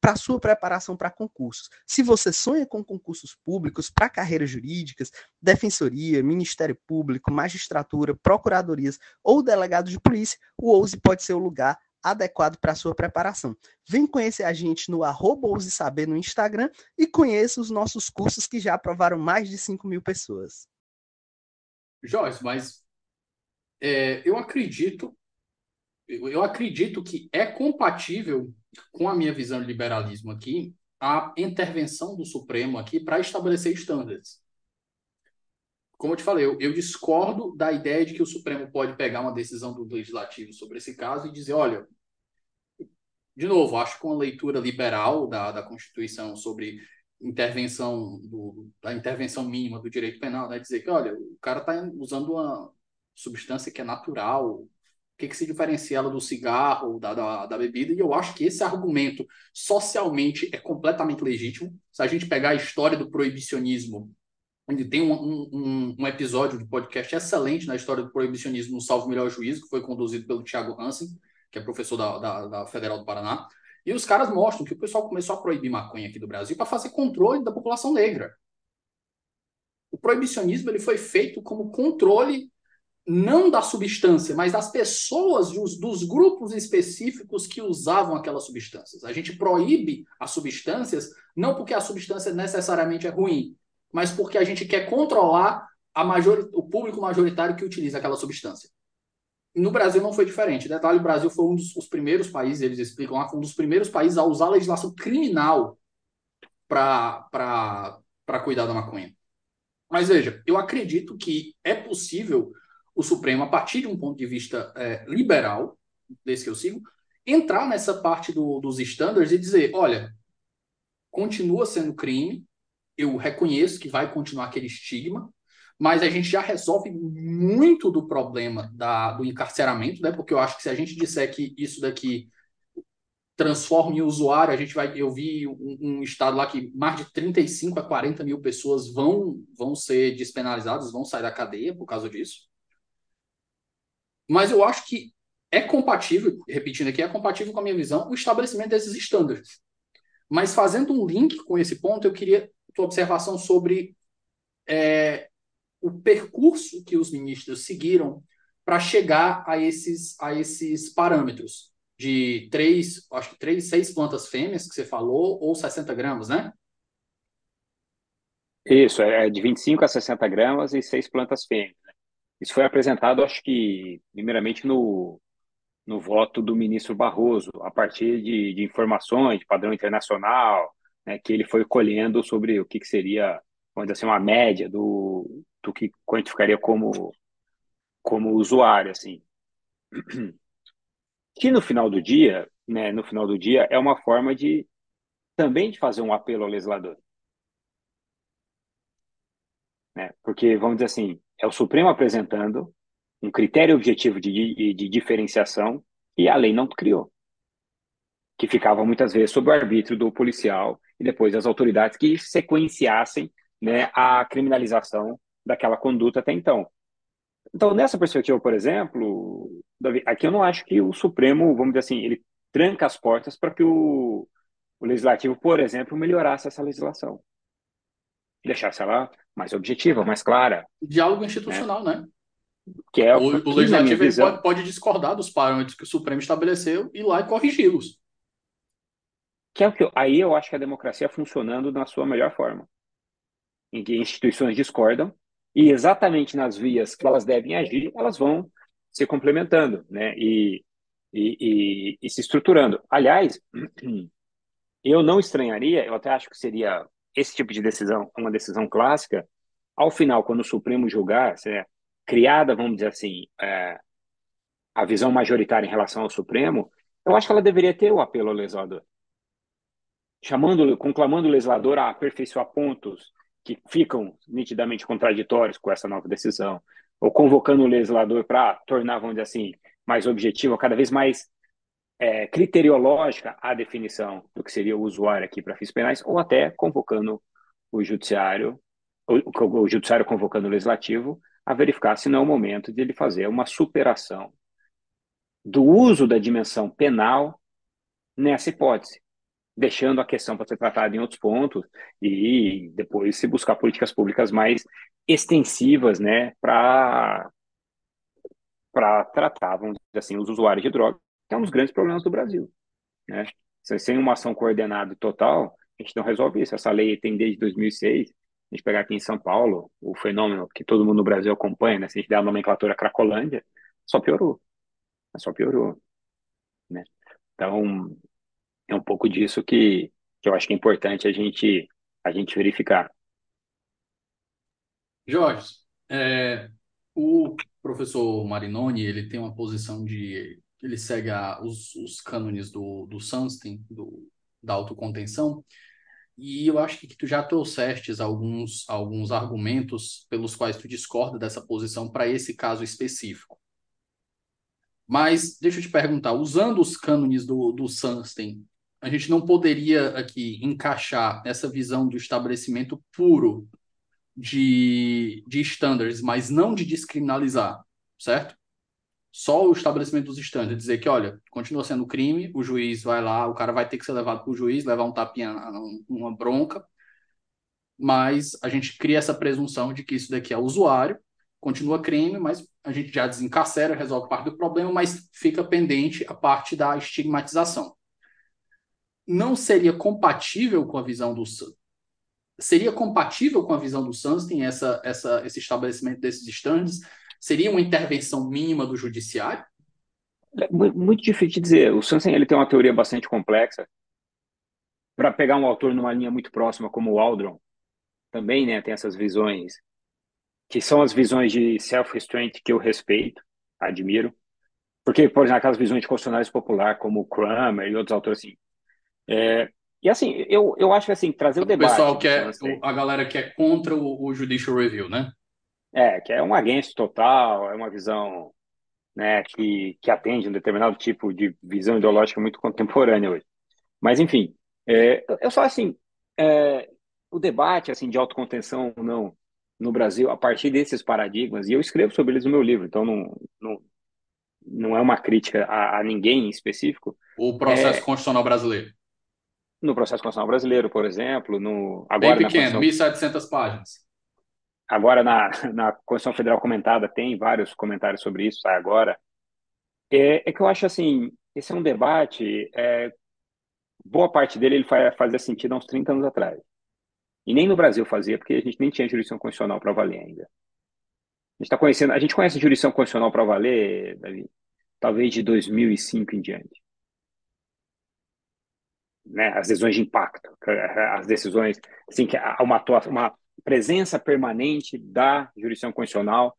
para sua preparação para concursos. Se você sonha com concursos públicos para carreiras jurídicas, defensoria, Ministério Público, magistratura, procuradorias ou delegado de polícia, o Ouse pode ser o lugar adequado para sua preparação. Vem conhecer a gente no arroba Saber no Instagram e conheça os nossos cursos que já aprovaram mais de 5 mil pessoas. Joyce, mas é, eu acredito eu acredito que é compatível com a minha visão de liberalismo aqui a intervenção do Supremo aqui para estabelecer estándares como eu te falei, eu, eu, discordo da ideia de que o Supremo pode pegar uma decisão do Legislativo sobre esse caso e dizer, olha, de novo, acho que uma leitura liberal da, da Constituição sobre intervenção do, da intervenção mínima do direito penal, né? Dizer que, olha, o cara está usando uma substância que é natural, o que, que se diferencia ela do cigarro, da, da, da, bebida, e eu acho que esse argumento socialmente é completamente legítimo. Se a gente pegar a história do proibicionismo, onde tem um, um, um episódio de podcast excelente na história do proibicionismo no Salvo Melhor Juízo, que foi conduzido pelo Tiago Hansen, que é professor da, da, da Federal do Paraná, e os caras mostram que o pessoal começou a proibir maconha aqui do Brasil para fazer controle da população negra. O proibicionismo ele foi feito como controle não da substância, mas das pessoas, dos, dos grupos específicos que usavam aquelas substâncias. A gente proíbe as substâncias não porque a substância necessariamente é ruim, mas porque a gente quer controlar major, o público majoritário que utiliza aquela substância. No Brasil não foi diferente. Detalhe, o Brasil foi um dos primeiros países, eles explicam lá, foi um dos primeiros países a usar a legislação criminal para cuidar da maconha. Mas veja, eu acredito que é possível o Supremo, a partir de um ponto de vista é, liberal, desse que eu sigo, entrar nessa parte do, dos estándares e dizer, olha, continua sendo crime, eu reconheço que vai continuar aquele estigma, mas a gente já resolve muito do problema da, do encarceramento, né? Porque eu acho que se a gente disser que isso daqui transforma em usuário, a gente vai. Eu vi um, um, estado lá que mais de 35 a 40 mil pessoas vão, vão ser despenalizadas, vão sair da cadeia por causa disso. Mas eu acho que é compatível, repetindo aqui, é compatível com a minha visão, o estabelecimento desses estándares. Mas fazendo um link com esse ponto, eu queria tua observação sobre é, o percurso que os ministros seguiram para chegar a esses, a esses parâmetros de três, acho que três, seis plantas fêmeas que você falou, ou 60 gramas, né? Isso, é de 25 a 60 gramas e seis plantas fêmeas. Isso foi apresentado, acho que, primeiramente no, no voto do ministro Barroso, a partir de, de informações de padrão internacional, né, que ele foi colhendo sobre o que, que seria, vamos dizer assim, uma média do, do que quantificaria como, como usuário, assim. Que no final do dia, né, no final do dia, é uma forma de também de fazer um apelo ao legislador. Né? Porque, vamos dizer assim, é o Supremo apresentando um critério objetivo de, de, de diferenciação e a lei não criou. Que ficava muitas vezes sob o arbítrio do policial e depois das autoridades que sequenciassem né, a criminalização daquela conduta até então. Então, nessa perspectiva, por exemplo, Davi, aqui eu não acho que o Supremo, vamos dizer assim, ele tranca as portas para que o, o Legislativo, por exemplo, melhorasse essa legislação. Deixasse ela mais objetiva, mais clara. Diálogo institucional, né? né? Que é o, o Legislativo visão... pode, pode, discordar dos parâmetros que o Supremo estabeleceu e ir lá e corrigi-los. Que é o que aí eu acho que a democracia funcionando na sua melhor forma. Em que instituições discordam e exatamente nas vias que elas devem agir, elas vão se complementando, né? E, e, e, e se estruturando. Aliás, eu não estranharia, eu até acho que seria esse tipo de decisão uma decisão clássica, ao final, quando o Supremo julgar, é criada, vamos dizer assim, é, a visão majoritária em relação ao Supremo, eu acho que ela deveria ter o apelo ao legislador. Chamando, conclamando o legislador a aperfeiçoar pontos que ficam nitidamente contraditórios com essa nova decisão, ou convocando o legislador para tornar, vamos dizer assim, mais objetiva, cada vez mais é, criteriológica a definição do que seria o usuário aqui para fins penais, ou até convocando o judiciário, o, o judiciário convocando o legislativo a verificar se não é o momento de ele fazer uma superação do uso da dimensão penal nessa hipótese deixando a questão para ser tratada em outros pontos e depois se buscar políticas públicas mais extensivas, né, para para tratar, vamos dizer assim, os usuários de drogas, que é um dos grandes problemas do Brasil, né? Sem uma ação coordenada e total, a gente não resolve isso. Essa lei tem desde 2006. A gente pegar aqui em São Paulo, o fenômeno que todo mundo no Brasil acompanha, né? Se a gente der a nomenclatura Cracolândia, só piorou. Só piorou, né? Então, é um pouco disso que, que eu acho que é importante a gente, a gente verificar. Jorge, é, o professor Marinoni ele tem uma posição de ele segue a, os, os cânones do, do Sunstein, do, da autocontenção, e eu acho que tu já trouxeste alguns, alguns argumentos pelos quais tu discorda dessa posição para esse caso específico. Mas deixa eu te perguntar, usando os cânones do, do Sunstein, a gente não poderia aqui encaixar essa visão do estabelecimento puro de, de standards, mas não de descriminalizar, certo? Só o estabelecimento dos standards, dizer que, olha, continua sendo crime, o juiz vai lá, o cara vai ter que ser levado para o juiz, levar um tapinha, uma bronca, mas a gente cria essa presunção de que isso daqui é usuário, continua crime, mas a gente já desencarcera, resolve parte do problema, mas fica pendente a parte da estigmatização. Não seria compatível com a visão do seria compatível com a visão do Sunstein essa, essa, esse estabelecimento desses standards Seria uma intervenção mínima do judiciário? É muito difícil de dizer. O Sansen ele tem uma teoria bastante complexa. Para pegar um autor numa linha muito próxima, como o Aldron, também né, tem essas visões, que são as visões de self-restraint que eu respeito, admiro. Porque, por exemplo, aquelas visões de constitucionalismo popular, como o Kramer e outros autores assim. É, e assim, eu, eu acho que assim, trazer o, o debate. pessoal que é, a galera que é contra o, o Judicial Review, né? É, que é um against total, é uma visão né, que, que atende um determinado tipo de visão ideológica muito contemporânea hoje. Mas, enfim, é, eu só assim, é, o debate assim de autocontenção ou não no Brasil, a partir desses paradigmas, e eu escrevo sobre eles no meu livro, então não, não, não é uma crítica a, a ninguém em específico. O processo é, constitucional brasileiro. No processo constitucional brasileiro, por exemplo, no agora Bem pequeno, Constituição... 1.700 páginas. Agora, na, na Constituição Federal comentada, tem vários comentários sobre isso, sai agora. É, é que eu acho assim, esse é um debate, é, boa parte dele ele fazia sentido há uns 30 anos atrás. E nem no Brasil fazia, porque a gente nem tinha jurisdição constitucional para valer ainda. A gente tá conhecendo, a gente conhece jurisdição constitucional para valer, Davi, talvez de 2005 em diante. Né, as decisões de impacto, as decisões, assim, que uma, uma presença permanente da jurisdição constitucional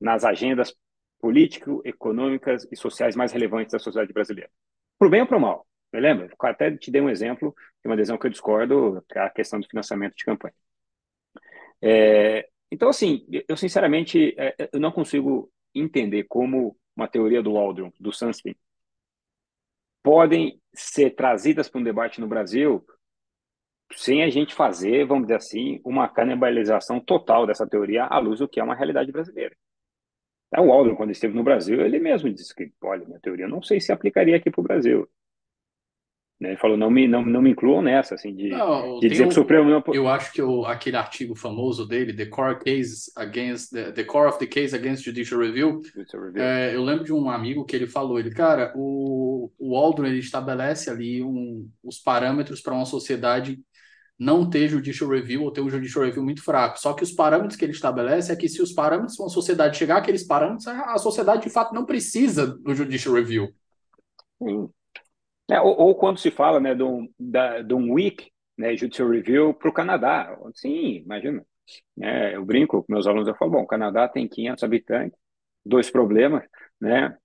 nas agendas político, econômicas e sociais mais relevantes da sociedade brasileira. Por bem ou por mal. Me lembra? Até te dei um exemplo de uma decisão que eu discordo, que é a questão do financiamento de campanha. É, então, assim, eu sinceramente é, eu não consigo entender como uma teoria do Waldron, do Sunstein, podem ser trazidas para um debate no Brasil sem a gente fazer, vamos dizer assim, uma canibalização total dessa teoria à luz do que é uma realidade brasileira. O Aldrin, quando esteve no Brasil, ele mesmo disse que, olha, minha teoria não sei se aplicaria aqui para o Brasil. Né? Ele falou, não me, não, não me incluam nessa, assim, de, não, de dizer um, que o Supremo não... Eu acho que o, aquele artigo famoso dele, The Core Case Against... The, the Core of the Case Against Judicial Review, Judicial Review. É, eu lembro de um amigo que ele falou, ele, cara, o, o Aldrin, ele estabelece ali um, os parâmetros para uma sociedade não ter judicial review ou ter um judicial review muito fraco. Só que os parâmetros que ele estabelece é que se os parâmetros uma sociedade chegar àqueles parâmetros, a sociedade de fato não precisa do judicial review. Sim. É, ou, ou, quando se fala né, de um, da, de um week né, judicial review para o Canadá. Sim, imagina. É, eu brinco com meus alunos, eu falo, bom, o Canadá tem 500 habitantes, dois problemas, né?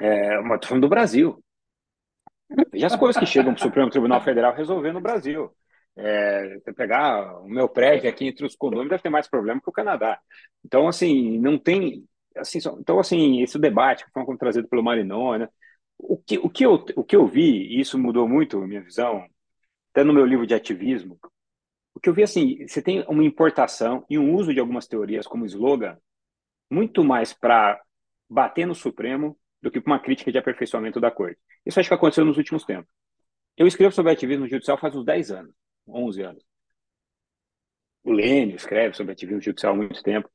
É, uma falando do Brasil. Veja as coisas que chegam para o Supremo Tribunal Federal resolver no Brasil. É, pegar o meu prédio aqui entre os condôminos deve ter mais problema que o Canadá. Então, assim, não tem. Assim, só, então, assim, esse debate que foi trazido pelo Marinô, né? O que, o, que eu, o que eu vi, e isso mudou muito a minha visão, até no meu livro de ativismo, o que eu vi, assim, você tem uma importação e um uso de algumas teorias como slogan muito mais para bater no Supremo do que para uma crítica de aperfeiçoamento da corte. Isso acho que aconteceu nos últimos tempos. Eu escrevo sobre ativismo judicial faz uns 10 anos. 11 anos. O Lênio escreve sobre ativismo judicial há muito tempo.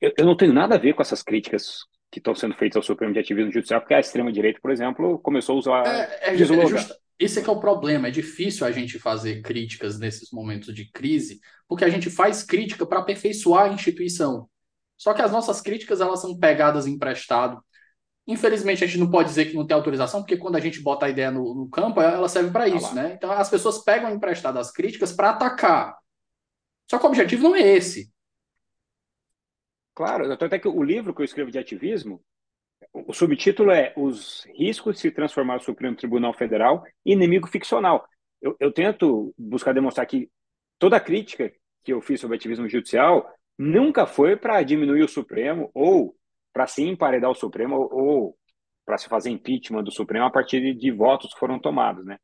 Eu, eu não tenho nada a ver com essas críticas que estão sendo feitas ao Supremo de ativismo judicial, porque a extrema-direita, por exemplo, começou a usar. É, é, é just, esse é que é o problema. É difícil a gente fazer críticas nesses momentos de crise, porque a gente faz crítica para aperfeiçoar a instituição. Só que as nossas críticas elas são pegadas emprestado Infelizmente, a gente não pode dizer que não tem autorização, porque quando a gente bota a ideia no, no campo, ela serve para isso, né? Então, as pessoas pegam emprestado as críticas para atacar. Só que o objetivo não é esse. Claro, até que o livro que eu escrevo de ativismo, o subtítulo é Os riscos de se transformar o Supremo Tribunal Federal em inimigo ficcional. eu, eu tento buscar demonstrar que toda a crítica que eu fiz sobre ativismo judicial nunca foi para diminuir o Supremo ou para se emparedar o Supremo ou, ou para se fazer impeachment do Supremo a partir de, de votos que foram tomados, né?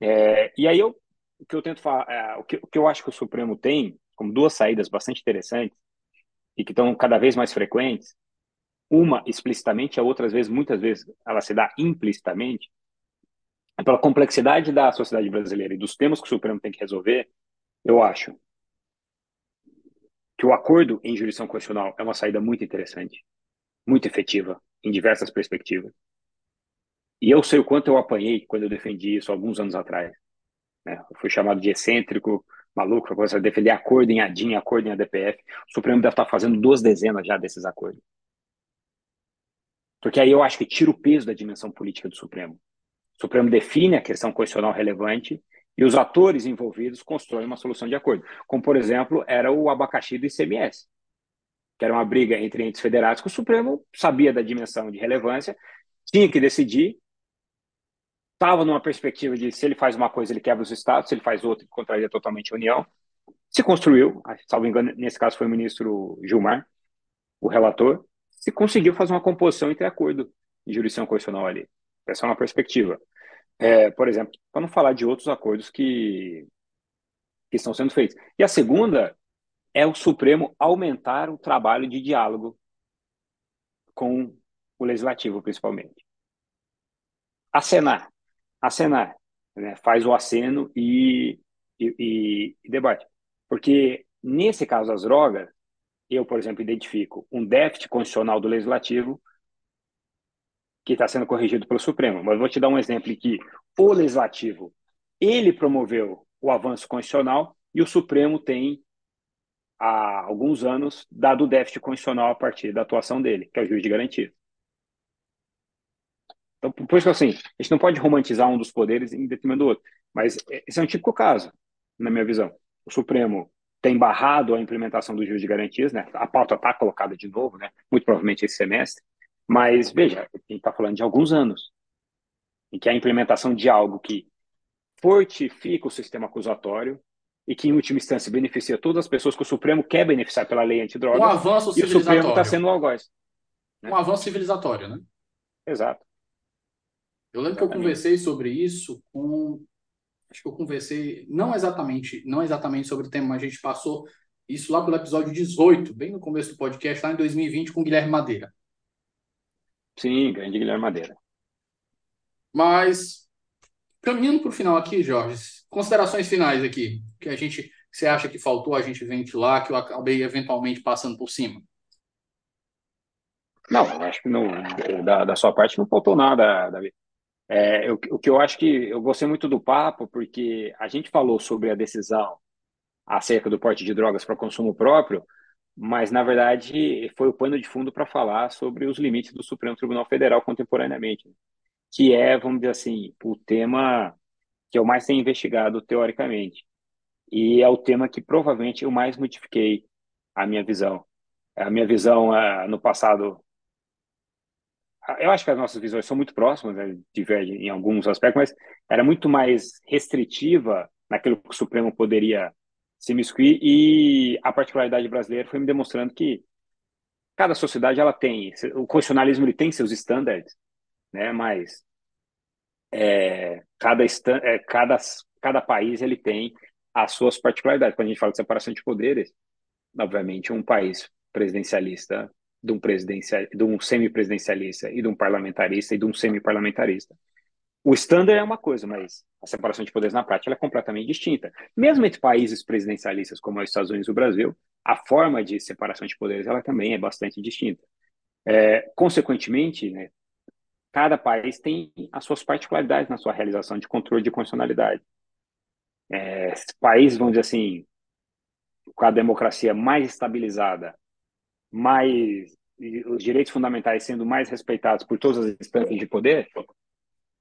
É, e aí eu, o que eu tento falar, é, o, que, o que eu acho que o Supremo tem como duas saídas bastante interessantes e que estão cada vez mais frequentes, uma explicitamente, a outra às vezes, muitas vezes, ela se dá implicitamente, é pela complexidade da sociedade brasileira e dos temas que o Supremo tem que resolver, eu acho que o acordo em jurisdição constitucional é uma saída muito interessante, muito efetiva, em diversas perspectivas. E eu sei o quanto eu apanhei quando eu defendi isso alguns anos atrás. Né? Eu fui chamado de excêntrico, maluco, para você defender acordo em ADIM, acordo em ADPF. O Supremo deve estar fazendo duas dezenas já desses acordos. Porque aí eu acho que tira o peso da dimensão política do Supremo. O Supremo define a questão constitucional relevante e os atores envolvidos constroem uma solução de acordo. Como, por exemplo, era o abacaxi do ICMS que era uma briga entre entes federados, que o Supremo sabia da dimensão de relevância, tinha que decidir, estava numa perspectiva de se ele faz uma coisa, ele quebra os estados, se ele faz outra, ele contraria totalmente a União. Se construiu, salvo engano, nesse caso foi o ministro Gilmar, o relator, se conseguiu fazer uma composição entre acordo e jurisdição constitucional ali. Essa é uma perspectiva. É, por exemplo, para não falar de outros acordos que, que estão sendo feitos. E a segunda é o Supremo aumentar o trabalho de diálogo com o Legislativo, principalmente. Acenar. Acenar. Né? Faz o aceno e, e, e debate. Porque, nesse caso das drogas, eu, por exemplo, identifico um déficit constitucional do Legislativo que está sendo corrigido pelo Supremo. Mas vou te dar um exemplo em que o Legislativo, ele promoveu o avanço constitucional e o Supremo tem há alguns anos, dado o déficit constitucional a partir da atuação dele, que é o juiz de garantia. Então, por isso que assim, a gente não pode romantizar um dos poderes em detrimento do outro. Mas esse é um típico caso, na minha visão. O Supremo tem barrado a implementação do juiz de garantias, né? A pauta está colocada de novo, né? Muito provavelmente esse semestre. Mas, veja, a gente está falando de alguns anos em que a implementação de algo que fortifica o sistema acusatório e que, em última instância, beneficia todas as pessoas que o Supremo quer beneficiar pela lei antidrogas. Um avanço e o Supremo está sendo o algoz. Né? Um avanço civilizatório, né? Exato. Eu lembro Exatamente. que eu conversei sobre isso com. Acho que eu conversei, não exatamente, não exatamente sobre o tema, mas a gente passou isso lá pelo episódio 18, bem no começo do podcast, lá em 2020, com o Guilherme Madeira. Sim, grande Guilherme Madeira. Mas, caminhando para o final aqui, Jorge, considerações finais aqui que a gente você acha que faltou a gente ventilar, que eu acabei eventualmente passando por cima? Não, acho que não, da, da sua parte não faltou nada, Davi. É, eu, o que eu acho que eu gostei muito do papo, porque a gente falou sobre a decisão acerca do porte de drogas para consumo próprio, mas na verdade foi o pano de fundo para falar sobre os limites do Supremo Tribunal Federal contemporaneamente, que é, vamos dizer assim, o tema que eu mais tenho investigado teoricamente. E é o tema que provavelmente eu mais modifiquei a minha visão. A minha visão uh, no passado. Eu acho que as nossas visões são muito próximas, né, divergem em alguns aspectos, mas era muito mais restritiva naquilo que o Supremo poderia se miscuir e a particularidade brasileira foi me demonstrando que cada sociedade ela tem o constitucionalismo ele tem seus estándares né mas é, cada, é, cada cada país ele tem as suas particularidades. Quando a gente fala de separação de poderes, obviamente um país presidencialista, de um, presidencial, de um semipresidencialista e de um parlamentarista e de um semiparlamentarista. O estándar é uma coisa, mas a separação de poderes na prática é completamente distinta. Mesmo entre países presidencialistas como os Estados Unidos e o Brasil, a forma de separação de poderes ela também é bastante distinta. É, consequentemente, né, cada país tem as suas particularidades na sua realização de controle de constitucionalidade é, países, vamos dizer assim, com a democracia mais estabilizada, mais os direitos fundamentais sendo mais respeitados por todas as instâncias de poder,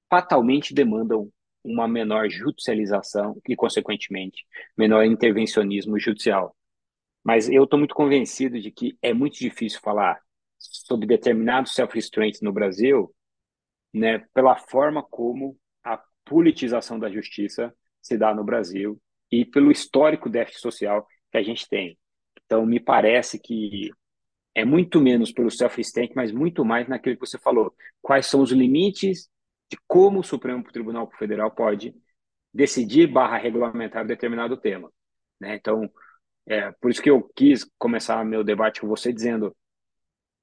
fatalmente demandam uma menor judicialização e, consequentemente, menor intervencionismo judicial. Mas eu estou muito convencido de que é muito difícil falar sobre determinados self-restraints no Brasil, né, pela forma como a politização da justiça se dá no Brasil e pelo histórico déficit social que a gente tem. Então, me parece que é muito menos pelo self-stank, mas muito mais naquilo que você falou. Quais são os limites de como o Supremo Tribunal Federal pode decidir barra regulamentar determinado tema. Né? Então, é, por isso que eu quis começar meu debate com você dizendo,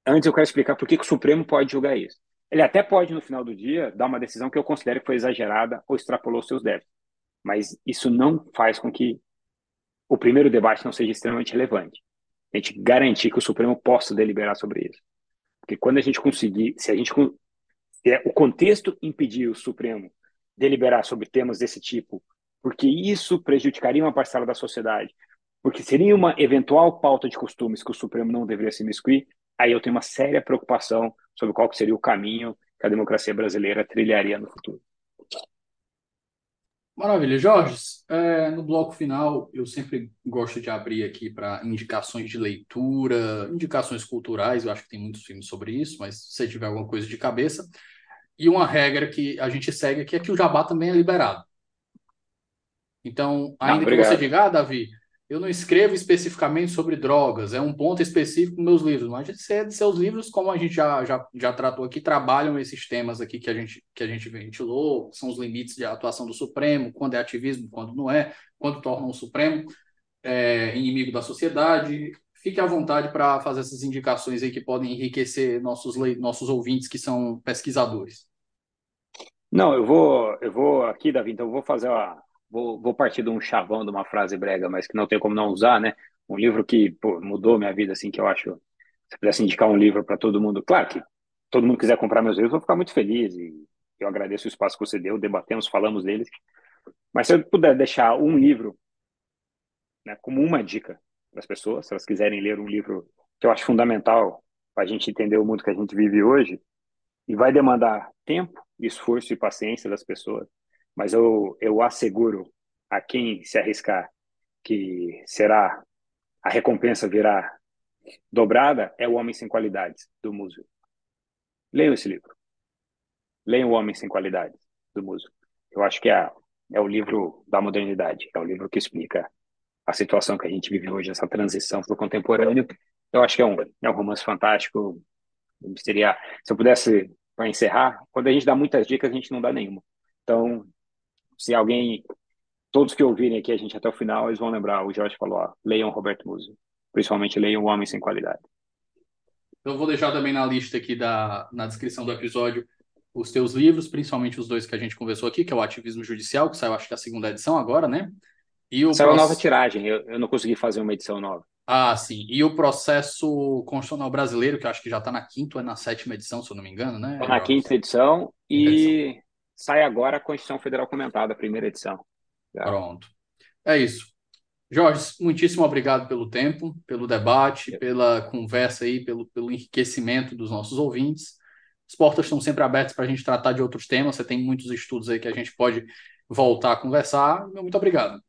antes eu quero explicar por que, que o Supremo pode julgar isso. Ele até pode, no final do dia, dar uma decisão que eu considero que foi exagerada ou extrapolou seus débitos. Mas isso não faz com que o primeiro debate não seja extremamente relevante. A gente garantir que o Supremo possa deliberar sobre isso. Porque quando a gente conseguir, se a gente se é, o contexto impedir o Supremo deliberar sobre temas desse tipo, porque isso prejudicaria uma parcela da sociedade, porque seria uma eventual pauta de costumes que o Supremo não deveria se miscuir, aí eu tenho uma séria preocupação sobre qual seria o caminho que a democracia brasileira trilharia no futuro. Maravilha. Jorge, é, no bloco final, eu sempre gosto de abrir aqui para indicações de leitura, indicações culturais, eu acho que tem muitos filmes sobre isso, mas se você tiver alguma coisa de cabeça. E uma regra que a gente segue aqui é que o jabá também é liberado. Então, ainda que você diga, ah, Davi, eu não escrevo especificamente sobre drogas, é um ponto específico nos meus livros, mas seus livros, como a gente já, já, já tratou aqui, trabalham esses temas aqui que a gente, que a gente ventilou, são os limites de atuação do Supremo, quando é ativismo, quando não é, quando torna o Supremo é, inimigo da sociedade. Fique à vontade para fazer essas indicações aí que podem enriquecer nossos, nossos ouvintes que são pesquisadores. Não, eu vou, eu vou aqui, Davi, então eu vou fazer uma, vou, vou partir de um chavão de uma frase brega, mas que não tem como não usar, né? Um livro que pô, mudou minha vida, assim, que eu acho. Se pudesse indicar um livro para todo mundo, claro que todo mundo quiser comprar meus livros, eu vou ficar muito feliz e eu agradeço o espaço que você deu, debatemos, falamos deles. Mas se eu puder deixar um livro, né, como uma dica para as pessoas, se elas quiserem ler um livro que eu acho fundamental para a gente entender o mundo que a gente vive hoje, e vai demandar tempo, esforço e paciência das pessoas, mas eu, eu asseguro a quem se arriscar que será a recompensa virá dobrada é o Homem Sem Qualidades, do Muso. Leiam esse livro. Leiam O Homem Sem Qualidades, do Muso. Eu acho que é, é o livro da modernidade, é o livro que explica a situação que a gente vive hoje, essa transição para o contemporâneo. Eu acho que é um, é um romance fantástico. Seria, se eu pudesse, para encerrar, quando a gente dá muitas dicas, a gente não dá nenhuma. Então, se alguém, todos que ouvirem aqui a gente até o final, eles vão lembrar, o Jorge falou, ó, leiam Roberto Muso, principalmente leiam O Homem Sem Qualidade. Eu vou deixar também na lista aqui, da, na descrição do episódio, os teus livros, principalmente os dois que a gente conversou aqui, que é o Ativismo Judicial, que saiu acho que a segunda edição agora, né? E o saiu proce... nova tiragem, eu, eu não consegui fazer uma edição nova. Ah, sim. E o processo constitucional brasileiro, que eu acho que já está na quinta ou é na sétima edição, se eu não me engano, né? Tá na quinta edição e sai agora a Constituição Federal Comentada, a primeira edição. Já. Pronto. É isso. Jorge, muitíssimo obrigado pelo tempo, pelo debate, pela conversa aí, pelo, pelo enriquecimento dos nossos ouvintes. As portas estão sempre abertas para a gente tratar de outros temas. Você tem muitos estudos aí que a gente pode voltar a conversar. Muito obrigado.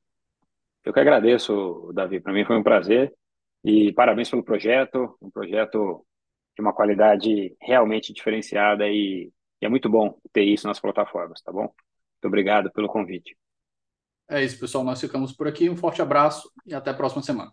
Eu que agradeço, Davi. Para mim foi um prazer. E parabéns pelo projeto, um projeto de uma qualidade realmente diferenciada e é muito bom ter isso nas plataformas, tá bom? Muito obrigado pelo convite. É isso, pessoal. Nós ficamos por aqui. Um forte abraço e até a próxima semana.